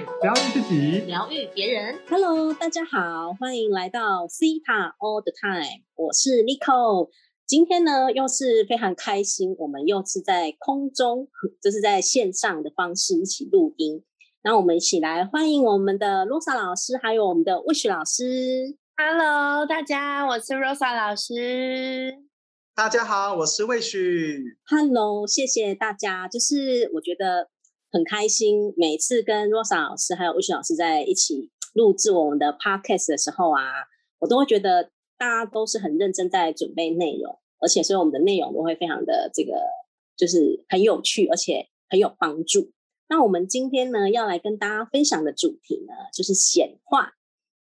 Time，疗愈自己，疗愈别人。Hello，大家好，欢迎来到 Cita All the Time，我是 Nico。今天呢，又是非常开心，我们又是在空中，就是在线上的方式一起录音。那我们一起来欢迎我们的 Rosa 老师，还有我们的 Wish 老师。Hello，大家，我是 Rosa 老师。大家好，我是魏旭。Hello，谢谢大家。就是我觉得很开心，每次跟 Rosa 老师还有 Wish 老师在一起录制我们的 Podcast 的时候啊，我都会觉得大家都是很认真在准备内容，而且所以我们的内容都会非常的这个，就是很有趣，而且很有帮助。那我们今天呢，要来跟大家分享的主题呢，就是显化。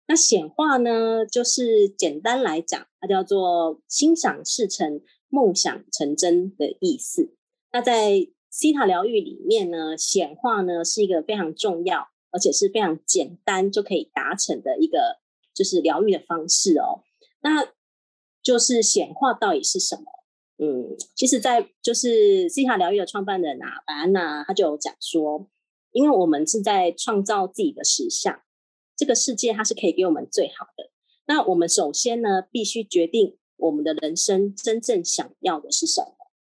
那显化呢，就是简单来讲，它叫做心想事成、梦想成真的意思。那在西塔疗愈里面呢，显化呢是一个非常重要，而且是非常简单就可以达成的一个就是疗愈的方式哦。那就是显化到底是什么？嗯，其实，在就是西塔疗愈的创办人啊，白安娜，他就有讲说，因为我们是在创造自己的实相。这个世界它是可以给我们最好的。那我们首先呢，必须决定我们的人生真正想要的是什么。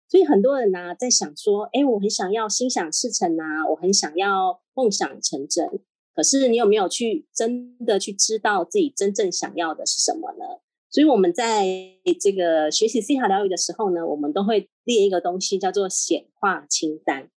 所以很多人呢、在想说，哎，我很想要心想事成啊，我很想要梦想成真。可是你有没有去真的去知道自己真正想要的是什么呢？所以我们在这个学习 C 塔疗愈的时候呢，我们都会列一个东西叫做显化清单。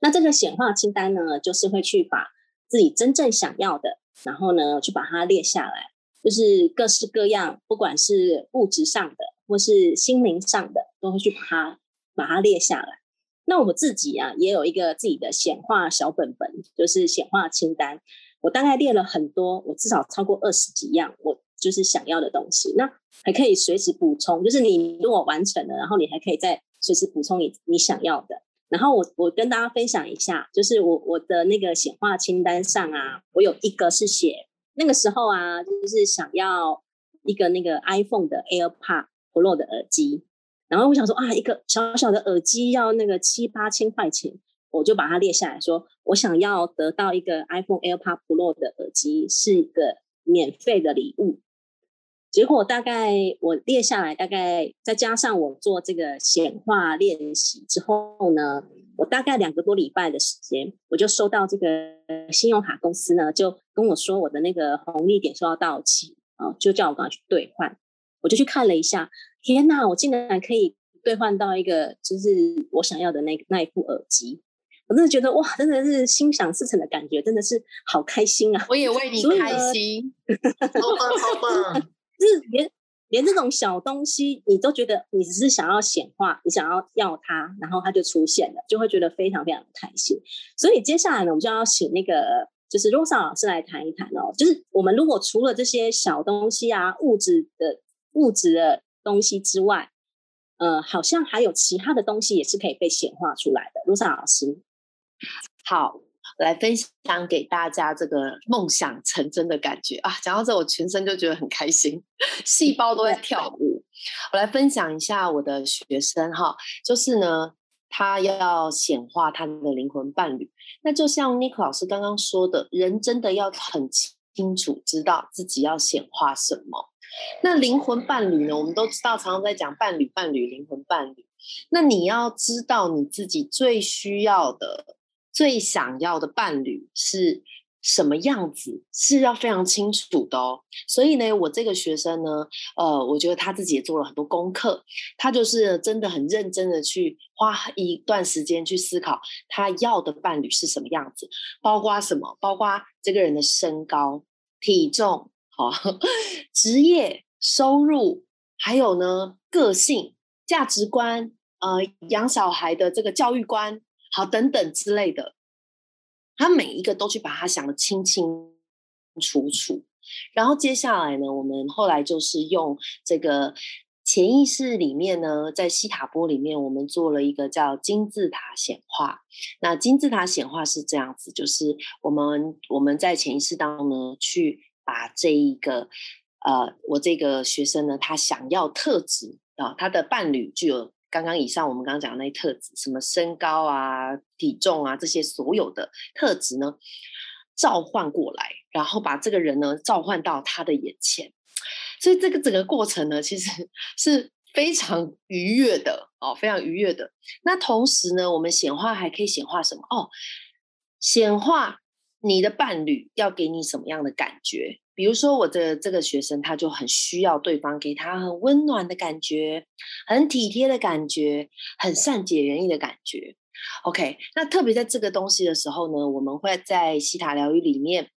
那这个显化清单呢，就是会去把自己真正想要的。然后呢，去把它列下来，就是各式各样，不管是物质上的或是心灵上的，都会去把它把它列下来。那我自己啊，也有一个自己的显化小本本，就是显化清单。我大概列了很多，我至少超过二十几样，我就是想要的东西。那还可以随时补充，就是你如果完成了，然后你还可以再随时补充你你想要的。然后我我跟大家分享一下，就是我我的那个显化清单上啊，我有一个是写那个时候啊，就是想要一个那个 iPhone 的 AirPod Pro 的耳机，然后我想说啊，一个小小的耳机要那个七八千块钱，我就把它列下来说，我想要得到一个 iPhone AirPod Pro 的耳机是一个免费的礼物。结果大概我列下来，大概再加上我做这个显化练习之后呢，我大概两个多礼拜的时间，我就收到这个信用卡公司呢，就跟我说我的那个红利点数要到期啊，就叫我赶快去兑换。我就去看了一下，天哪，我竟然可以兑换到一个就是我想要的那那一副耳机，我真的觉得哇，真的是心想事成的感觉，真的是好开心啊！我也为你开心，好棒，好棒！就是连连这种小东西，你都觉得你只是想要显化，你想要要它，然后它就出现了，就会觉得非常非常开心。所以接下来呢，我们就要请那个就是 Rosa 老师来谈一谈哦。就是我们如果除了这些小东西啊，物质的物质的东西之外，呃，好像还有其他的东西也是可以被显化出来的。Rosa 老师，好。来分享给大家这个梦想成真的感觉啊！讲到这，我全身就觉得很开心，细胞都在跳舞。我来分享一下我的学生哈，就是呢，他要显化他的灵魂伴侣。那就像 Nick 老师刚刚说的，人真的要很清楚知道自己要显化什么。那灵魂伴侣呢？我们都知道，常常在讲伴侣、伴侣、灵魂伴侣。那你要知道你自己最需要的。最想要的伴侣是什么样子，是要非常清楚的哦。所以呢，我这个学生呢，呃，我觉得他自己也做了很多功课，他就是真的很认真的去花一段时间去思考他要的伴侣是什么样子，包括什么，包括这个人的身高、体重、好、哦、职业、收入，还有呢个性、价值观，呃，养小孩的这个教育观。好，等等之类的，他每一个都去把它想得清清楚楚。然后接下来呢，我们后来就是用这个潜意识里面呢，在西塔波里面，我们做了一个叫金字塔显化。那金字塔显化是这样子，就是我们我们在潜意识当中呢，去把这一个呃，我这个学生呢，他想要特质啊，他的伴侣具有。刚刚以上我们刚刚讲的那些特质，什么身高啊、体重啊这些所有的特质呢，召唤过来，然后把这个人呢召唤到他的眼前。所以这个整个过程呢，其实 是非常愉悦的哦，非常愉悦的。那同时呢，我们显化还可以显化什么？哦，显化你的伴侣要给你什么样的感觉？比如说，我的这个学生他就很需要对方给他很温暖的感觉，很体贴的感觉，很善解人意的感觉。OK，那特别在这个东西的时候呢，我们会在西塔疗愈里面。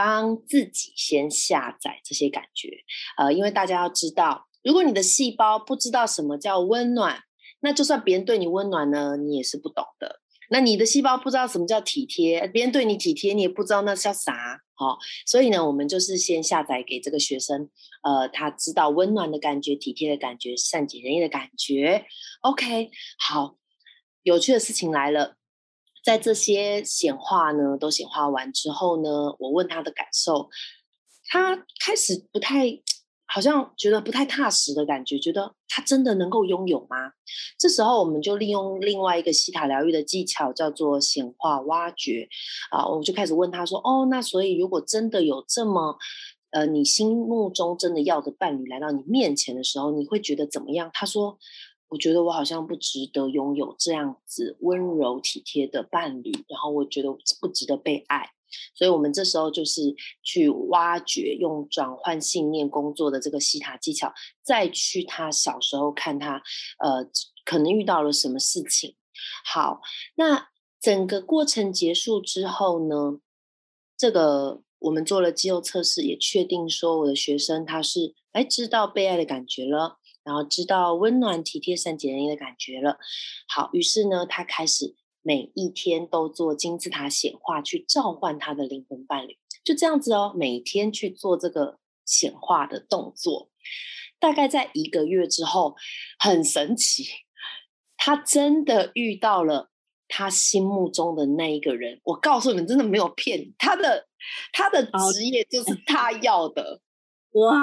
帮自己先下载这些感觉，呃，因为大家要知道，如果你的细胞不知道什么叫温暖，那就算别人对你温暖呢，你也是不懂的。那你的细胞不知道什么叫体贴，别人对你体贴，你也不知道那叫啥，好，所以呢，我们就是先下载给这个学生，呃，他知道温暖的感觉、体贴的感觉、善解人意的感觉。OK，好，有趣的事情来了。在这些显化呢都显化完之后呢，我问他的感受，他开始不太，好像觉得不太踏实的感觉，觉得他真的能够拥有吗？这时候我们就利用另外一个西塔疗愈的技巧，叫做显化挖掘啊，我就开始问他说：“哦，那所以如果真的有这么，呃，你心目中真的要的伴侣来到你面前的时候，你会觉得怎么样？”他说。我觉得我好像不值得拥有这样子温柔体贴的伴侣，然后我觉得不值得被爱，所以我们这时候就是去挖掘，用转换信念工作的这个西塔技巧，再去他小时候看他，呃，可能遇到了什么事情。好，那整个过程结束之后呢，这个我们做了肌肉测试，也确定说我的学生他是哎知道被爱的感觉了。然后知道温暖、体贴、善解人意的感觉了。好，于是呢，他开始每一天都做金字塔显化，去召唤他的灵魂伴侣。就这样子哦，每天去做这个显化的动作。大概在一个月之后，很神奇，他真的遇到了他心目中的那一个人。我告诉你们，真的没有骗他的，他的职业就是 他要的。哇，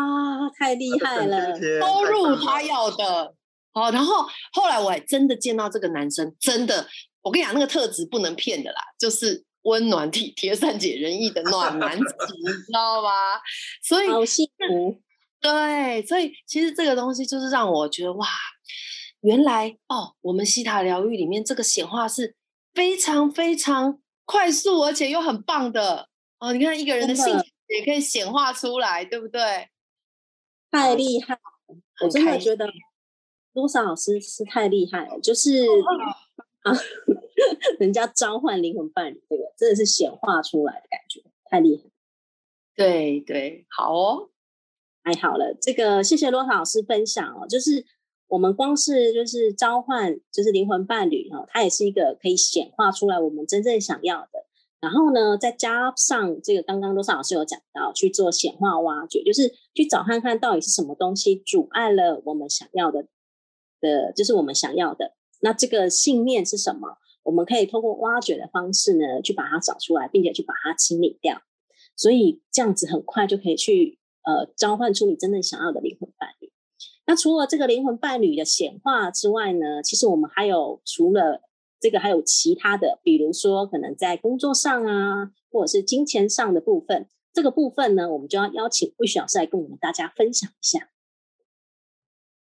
太厉害了！收入他要的，好，然后后来我还真的见到这个男生，真的，我跟你讲，那个特质不能骗的啦，就是温暖体贴、善解人意的暖男子，你知道吗？所以好幸福，对，所以其实这个东西就是让我觉得哇，原来哦，我们西塔疗愈里面这个显化是非常非常快速，而且又很棒的哦。你看一个人的性。也可以显化出来，对不对？太厉害！我真的觉得多少老师是太厉害了，就是啊，人家召唤灵魂伴侣，这个真的是显化出来的感觉，太厉害！对对，好哦，太好了。这个谢谢罗老师分享哦，就是我们光是就是召唤，就是灵魂伴侣哦，它也是一个可以显化出来我们真正想要的。然后呢，再加上这个，刚刚罗莎老师有讲到去做显化挖掘，就是去找看看到底是什么东西阻碍了我们想要的的，就是我们想要的。那这个信念是什么？我们可以通过挖掘的方式呢，去把它找出来，并且去把它清理掉。所以这样子很快就可以去呃召唤出你真正想要的灵魂伴侣。那除了这个灵魂伴侣的显化之外呢，其实我们还有除了。这个还有其他的，比如说可能在工作上啊，或者是金钱上的部分，这个部分呢，我们就要邀请魏老师来跟我们大家分享一下。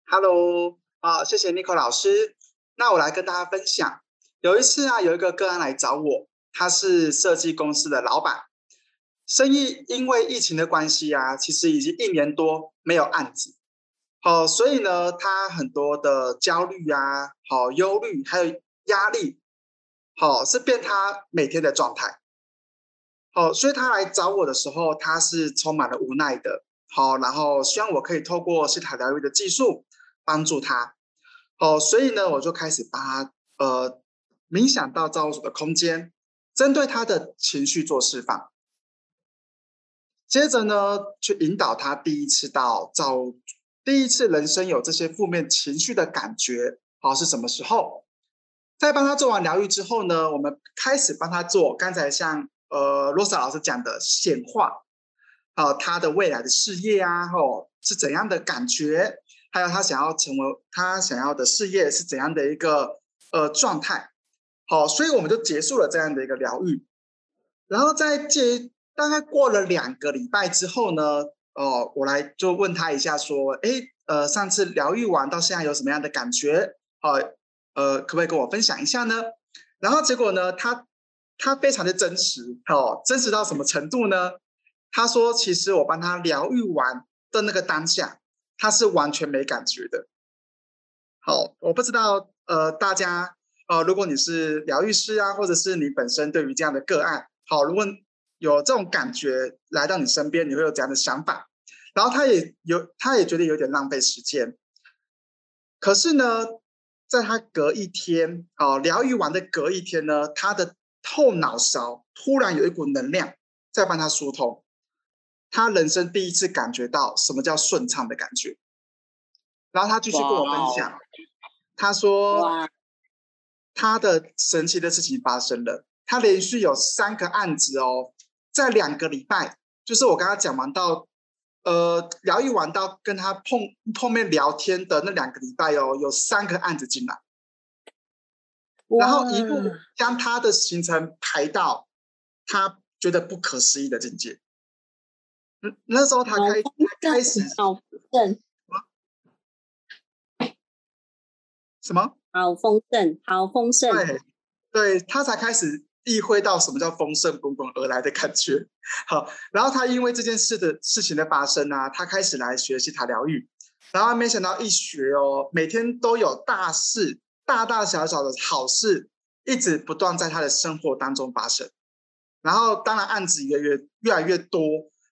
Hello，啊，谢谢 Nico 老师。那我来跟大家分享，有一次啊，有一个个案来找我，他是设计公司的老板，生意因为疫情的关系啊，其实已经一年多没有案子，好，所以呢，他很多的焦虑啊，好忧虑，还有。压力，好是变他每天的状态，好，所以他来找我的时候，他是充满了无奈的，好，然后希望我可以透过西塔疗愈的技术帮助他，好，所以呢，我就开始帮他呃冥想到造物主的空间，针对他的情绪做释放，接着呢，去引导他第一次到造物，第一次人生有这些负面情绪的感觉，好是什么时候？在帮他做完疗愈之后呢，我们开始帮他做刚才像呃罗莎老师讲的显化，啊，他的未来的事业啊，吼是怎样的感觉，还有他想要成为他想要的事业是怎样的一个呃状态，好，所以我们就结束了这样的一个疗愈，然后在这大概过了两个礼拜之后呢，哦，我来就问他一下，说，哎，呃，上次疗愈完到现在有什么样的感觉？好，呃，可不可以跟我分享一下呢？然后结果呢，他他非常的真实，哦，真实到什么程度呢？他说，其实我帮他疗愈完的那个当下，他是完全没感觉的。好，我不知道，呃，大家，呃，如果你是疗愈师啊，或者是你本身对于这样的个案，好，如果有这种感觉来到你身边，你会有怎样的想法？然后他也有，他也觉得有点浪费时间。可是呢，在他隔一天，哦，疗愈完的隔一天呢，他的后脑勺突然有一股能量在帮他疏通，他人生第一次感觉到什么叫顺畅的感觉。然后他继续跟我分享，他说他的神奇的事情发生了，他连续有三个案子哦，在两个礼拜，就是我刚刚讲完到，呃，疗愈完到跟他碰碰面聊天的那两个礼拜哦，有三个案子进来，然后一路将他的行程排到他觉得不可思议的境界。那那时候他开开始好正。什么？好丰盛，好丰盛。对，对他才开始意会到什么叫丰盛滚滚而来的感觉。好，然后他因为这件事的事情的发生啊，他开始来学习塔疗愈，然后没想到一学哦，每天都有大事，大大小小的好事，一直不断在他的生活当中发生。然后当然案子也越越来越多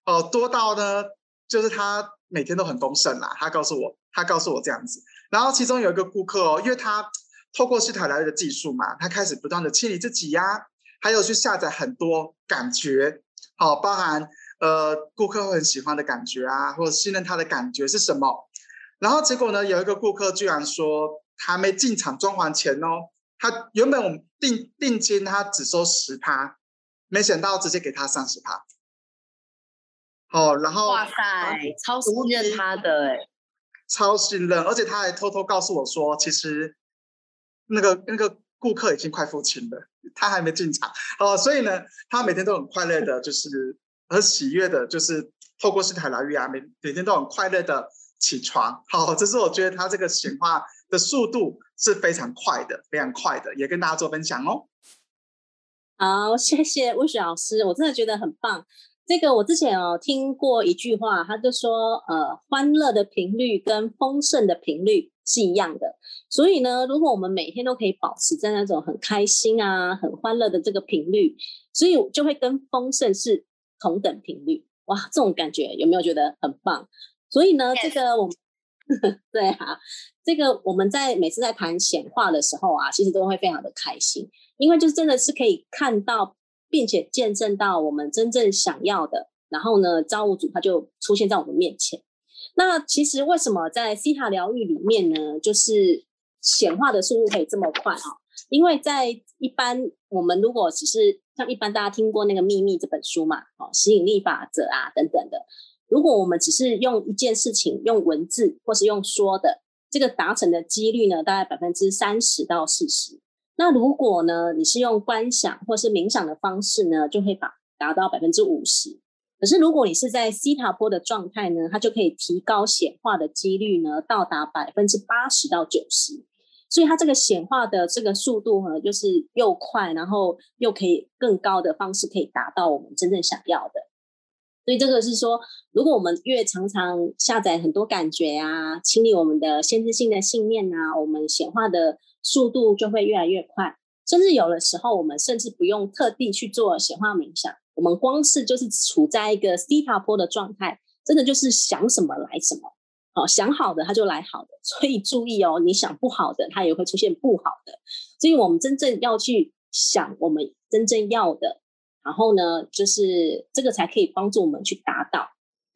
哦，多到呢，就是他每天都很丰盛啦。他告诉我，他告诉我这样子。然后其中有一个顾客哦，因为他透过西塔疗的技术嘛，他开始不断的清理自己呀，还有去下载很多感觉，好，包含呃顾客会很喜欢的感觉啊，或者信任他的感觉是什么。然后结果呢，有一个顾客居然说，还没进场装潢前哦，他原本我们定定金他只收十趴，没想到直接给他三十趴。好，然后哇塞，超信任他的哎。超信任，而且他还偷偷告诉我说，其实那个那个顾客已经快付清了，他还没进场哦。所以呢，他每天都很快乐的，就是很喜悦的，就是透过斯台疗愈啊，每每天都很快乐的起床。好，这是我觉得他这个显化的速度是非常快的，非常快的，也跟大家做分享哦。好，谢谢魏雪老师，我真的觉得很棒。这个我之前哦听过一句话，他就说，呃，欢乐的频率跟丰盛的频率是一样的。所以呢，如果我们每天都可以保持在那种很开心啊、很欢乐的这个频率，所以就会跟丰盛是同等频率。哇，这种感觉有没有觉得很棒？所以呢，这个我们 对啊，这个我们在每次在谈显化的时候啊，其实都会非常的开心，因为就是真的是可以看到。并且见证到我们真正想要的，然后呢，造物主他就出现在我们面前。那其实为什么在西塔疗愈里面呢，就是显化的速度可以这么快啊？因为在一般我们如果只是像一般大家听过那个秘密这本书嘛，哦，吸引力法则啊等等的，如果我们只是用一件事情用文字或是用说的，这个达成的几率呢，大概百分之三十到四十。那如果呢，你是用观想或是冥想的方式呢，就会把达到百分之五十。可是如果你是在西塔波的状态呢，它就可以提高显化的几率呢，到达百分之八十到九十。所以它这个显化的这个速度呢，就是又快，然后又可以更高的方式可以达到我们真正想要的。所以这个是说，如果我们越常常下载很多感觉啊，清理我们的限制性的信念啊，我们显化的。速度就会越来越快，甚至有的时候，我们甚至不用特地去做显化冥想，我们光是就是处在一个西塔波的状态，真的就是想什么来什么，好想好的它就来好的，所以注意哦，你想不好的，它也会出现不好的，所以我们真正要去想我们真正要的，然后呢，就是这个才可以帮助我们去达到。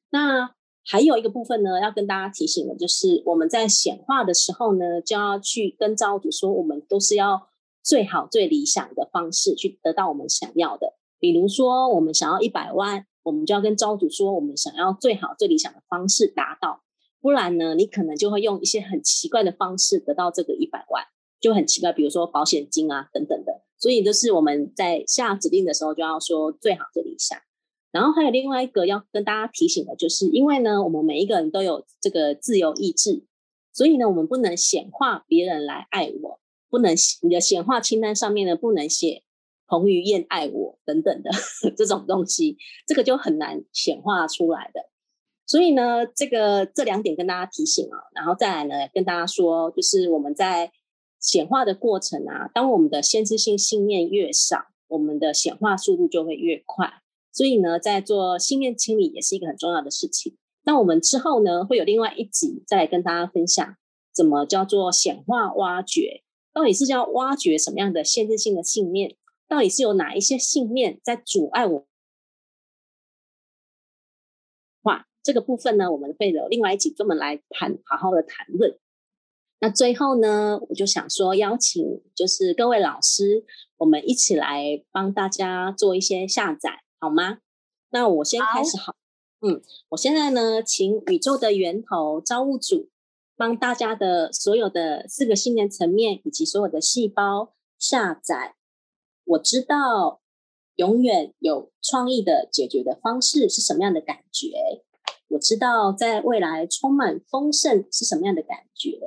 那。还有一个部分呢，要跟大家提醒的，就是我们在显化的时候呢，就要去跟造物主说，我们都是要最好、最理想的方式去得到我们想要的。比如说，我们想要一百万，我们就要跟造物主说，我们想要最好、最理想的方式达到。不然呢，你可能就会用一些很奇怪的方式得到这个一百万，就很奇怪。比如说保险金啊等等的。所以，就是我们在下指令的时候，就要说最好、这里下。然后还有另外一个要跟大家提醒的，就是因为呢，我们每一个人都有这个自由意志，所以呢，我们不能显化别人来爱我，不能你的显化清单上面呢不能写彭于晏爱我等等的 这种东西，这个就很难显化出来的。所以呢，这个这两点跟大家提醒啊，然后再来呢，跟大家说，就是我们在显化的过程啊，当我们的先知性信念越少，我们的显化速度就会越快。所以呢，在做信念清理也是一个很重要的事情。那我们之后呢，会有另外一集再跟大家分享，怎么叫做显化挖掘，到底是要挖掘什么样的限制性的信念，到底是有哪一些信念在阻碍我。这个部分呢，我们会有另外一集专门来谈，好好的谈论。那最后呢，我就想说，邀请就是各位老师，我们一起来帮大家做一些下载，好吗？那我先开始，好，嗯，我现在呢，请宇宙的源头造物主帮大家的所有的四个信念层面以及所有的细胞下载。我知道永远有创意的解决的方式是什么样的感觉。我知道在未来充满丰盛是什么样的感觉。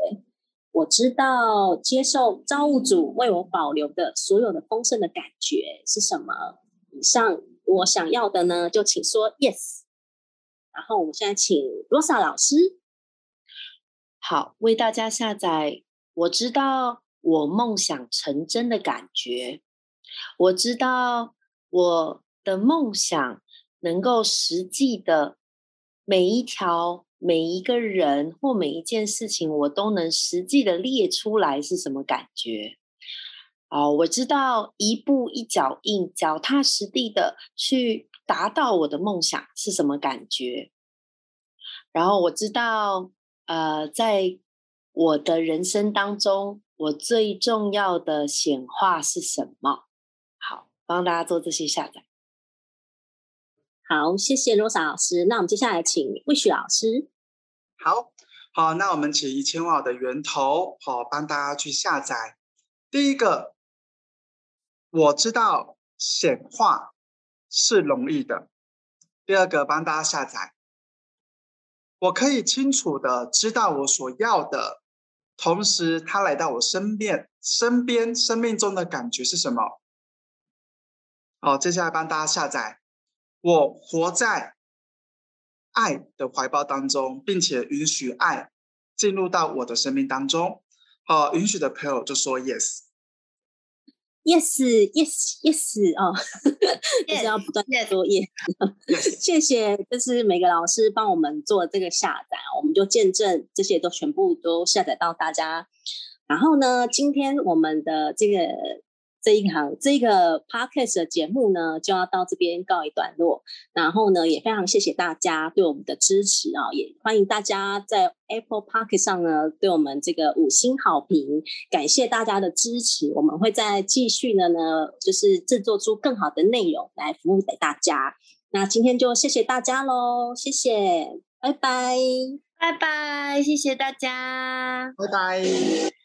我知道接受造物主为我保留的所有的丰盛的感觉是什么。以上我想要的呢，就请说 yes。然后我们现在请罗莎老师，好，为大家下载。我知道我梦想成真的感觉。我知道我的梦想能够实际的。每一条、每一个人或每一件事情，我都能实际的列出来是什么感觉。哦，我知道一步一脚印、脚踏实地的去达到我的梦想是什么感觉。然后我知道，呃，在我的人生当中，我最重要的显化是什么？好，帮大家做这些下载。好，谢谢罗莎老师。那我们接下来请魏旭老师。好好，那我们请一千瓦的源头，好帮大家去下载。第一个，我知道显化是容易的。第二个，帮大家下载，我可以清楚的知道我所要的，同时他来到我身边，身边生命中的感觉是什么？好，接下来帮大家下载。我活在爱的怀抱当中，并且允许爱进入到我的生命当中。好，允许的朋友就说 yes，yes，yes，yes 哦，就是要不断说 yes。谢谢，就是每个老师帮我们做这个下载，我们就见证这些都全部都下载到大家。然后呢，今天我们的这个。这一行这个 podcast 的节目呢，就要到这边告一段落。然后呢，也非常谢谢大家对我们的支持啊，也欢迎大家在 Apple Podcast 上呢对我们这个五星好评，感谢大家的支持。我们会再继续的呢，就是制作出更好的内容来服务给大家。那今天就谢谢大家喽，谢谢，拜拜，拜拜，谢谢大家，拜拜。